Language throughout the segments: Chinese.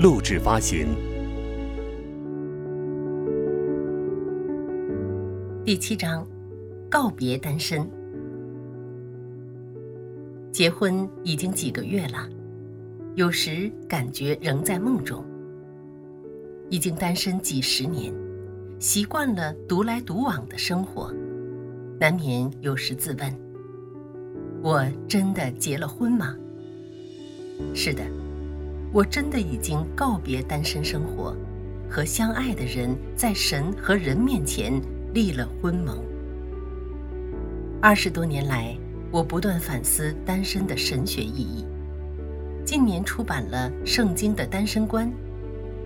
录制发行。第七章，告别单身。结婚已经几个月了，有时感觉仍在梦中。已经单身几十年，习惯了独来独往的生活，难免有时自问：我真的结了婚吗？是的。我真的已经告别单身生活，和相爱的人在神和人面前立了婚盟。二十多年来，我不断反思单身的神学意义。近年出版了《圣经的单身观》，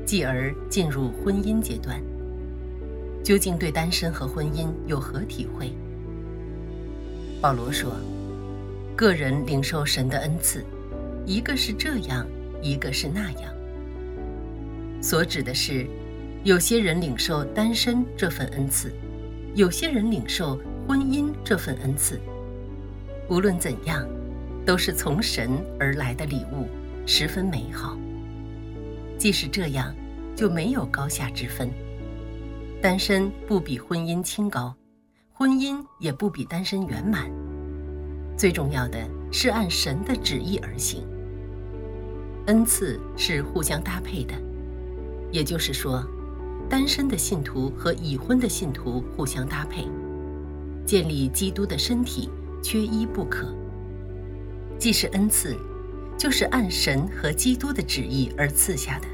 继而进入婚姻阶段。究竟对单身和婚姻有何体会？保罗说：“个人领受神的恩赐，一个是这样。”一个是那样，所指的是，有些人领受单身这份恩赐，有些人领受婚姻这份恩赐。无论怎样，都是从神而来的礼物，十分美好。即使这样，就没有高下之分。单身不比婚姻清高，婚姻也不比单身圆满。最重要的是按神的旨意而行。恩赐是互相搭配的，也就是说，单身的信徒和已婚的信徒互相搭配，建立基督的身体，缺一不可。既是恩赐，就是按神和基督的旨意而赐下的，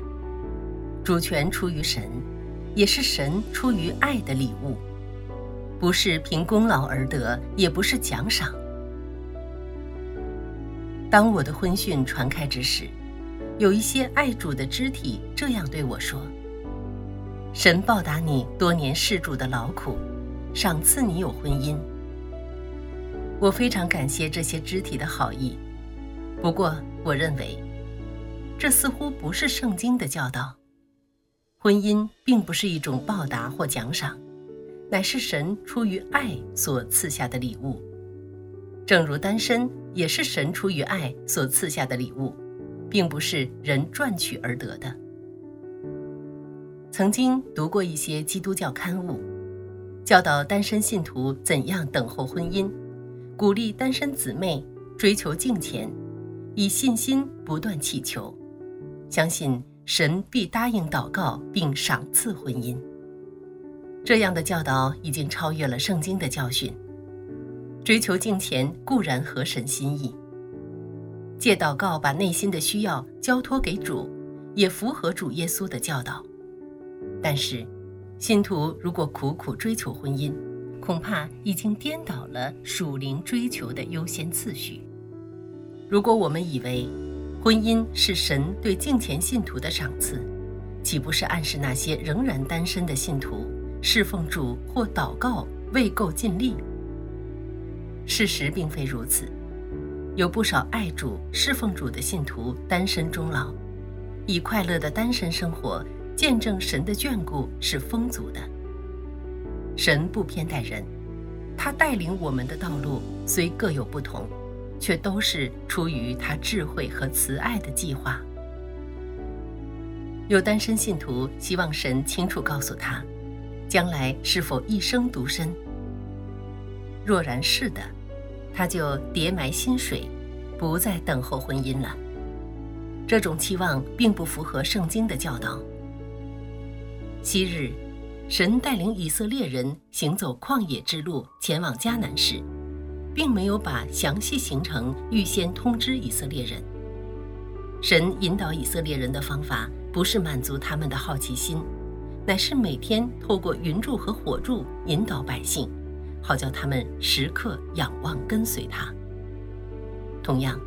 主权出于神，也是神出于爱的礼物，不是凭功劳而得，也不是奖赏。当我的婚讯传开之时。有一些爱主的肢体这样对我说：“神报答你多年侍主的劳苦，赏赐你有婚姻。”我非常感谢这些肢体的好意，不过我认为，这似乎不是圣经的教导。婚姻并不是一种报答或奖赏，乃是神出于爱所赐下的礼物，正如单身也是神出于爱所赐下的礼物。并不是人赚取而得的。曾经读过一些基督教刊物，教导单身信徒怎样等候婚姻，鼓励单身姊妹追求敬虔，以信心不断祈求，相信神必答应祷告并赏赐婚姻。这样的教导已经超越了圣经的教训。追求敬虔固然合神心意。借祷告把内心的需要交托给主，也符合主耶稣的教导。但是，信徒如果苦苦追求婚姻，恐怕已经颠倒了属灵追求的优先次序。如果我们以为婚姻是神对敬虔信徒的赏赐，岂不是暗示那些仍然单身的信徒侍奉主或祷告未够尽力？事实并非如此。有不少爱主、侍奉主的信徒单身终老，以快乐的单身生活见证神的眷顾是丰足的。神不偏待人，他带领我们的道路虽各有不同，却都是出于他智慧和慈爱的计划。有单身信徒希望神清楚告诉他，将来是否一生独身。若然是的。他就叠埋薪水，不再等候婚姻了。这种期望并不符合圣经的教导。昔日，神带领以色列人行走旷野之路，前往迦南时，并没有把详细行程预先通知以色列人。神引导以色列人的方法，不是满足他们的好奇心，乃是每天透过云柱和火柱引导百姓。好叫他们时刻仰望跟随他。同样，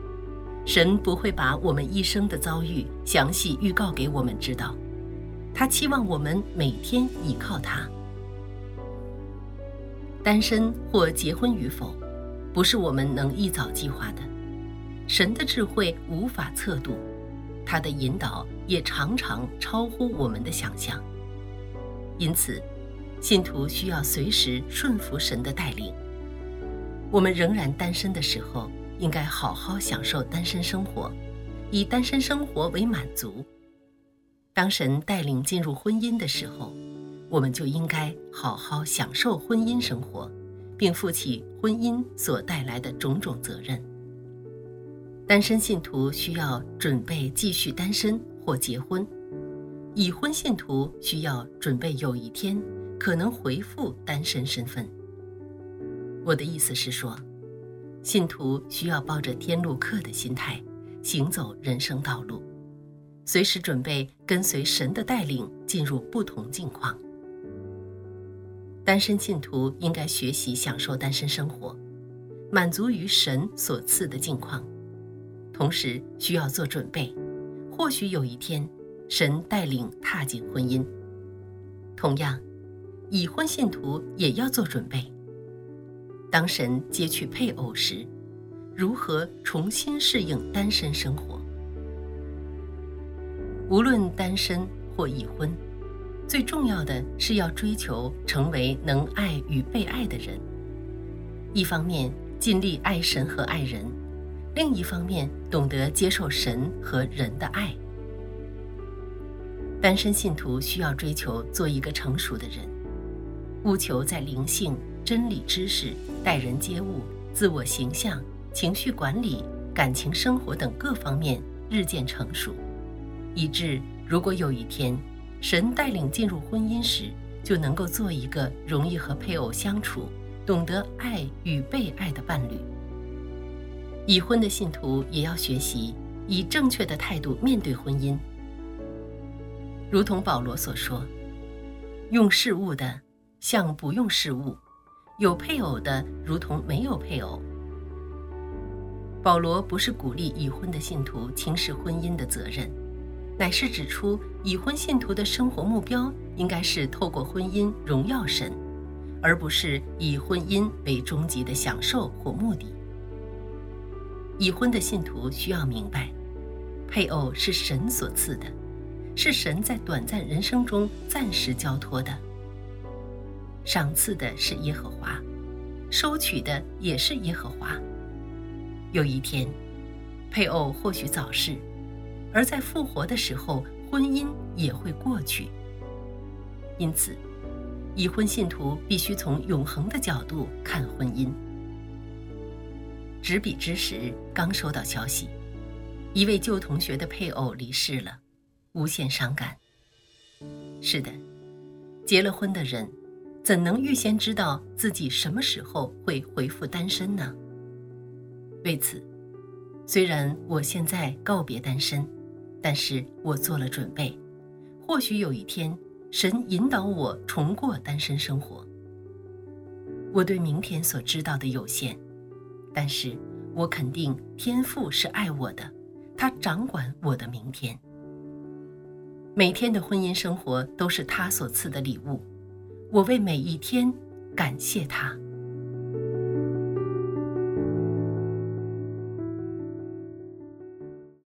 神不会把我们一生的遭遇详细预告给我们知道，他期望我们每天倚靠他。单身或结婚与否，不是我们能一早计划的。神的智慧无法测度，他的引导也常常超乎我们的想象。因此，信徒需要随时顺服神的带领。我们仍然单身的时候，应该好好享受单身生活，以单身生活为满足。当神带领进入婚姻的时候，我们就应该好好享受婚姻生活，并负起婚姻所带来的种种责任。单身信徒需要准备继续单身或结婚，已婚信徒需要准备有一天可能回复单身身份。我的意思是说，信徒需要抱着天路客的心态行走人生道路，随时准备跟随神的带领进入不同境况。单身信徒应该学习享受单身生活，满足于神所赐的境况，同时需要做准备，或许有一天，神带领踏进婚姻。同样，已婚信徒也要做准备。当神接去配偶时，如何重新适应单身生活？无论单身或已婚。最重要的是要追求成为能爱与被爱的人。一方面尽力爱神和爱人，另一方面懂得接受神和人的爱。单身信徒需要追求做一个成熟的人，务求在灵性、真理知识、待人接物、自我形象、情绪管理、感情生活等各方面日渐成熟，以致如果有一天。神带领进入婚姻时，就能够做一个容易和配偶相处、懂得爱与被爱的伴侣。已婚的信徒也要学习以正确的态度面对婚姻，如同保罗所说：“用事物的像不用事物，有配偶的如同没有配偶。”保罗不是鼓励已婚的信徒轻视婚姻的责任。乃是指出，已婚信徒的生活目标应该是透过婚姻荣耀神，而不是以婚姻为终极的享受或目的。已婚的信徒需要明白，配偶是神所赐的，是神在短暂人生中暂时交托的。赏赐的是耶和华，收取的也是耶和华。有一天，配偶或许早逝。而在复活的时候，婚姻也会过去。因此，已婚信徒必须从永恒的角度看婚姻。执笔之时，刚收到消息，一位旧同学的配偶离世了，无限伤感。是的，结了婚的人，怎能预先知道自己什么时候会恢复单身呢？为此，虽然我现在告别单身。但是我做了准备，或许有一天，神引导我重过单身生活。我对明天所知道的有限，但是我肯定天父是爱我的，他掌管我的明天。每天的婚姻生活都是他所赐的礼物，我为每一天感谢他。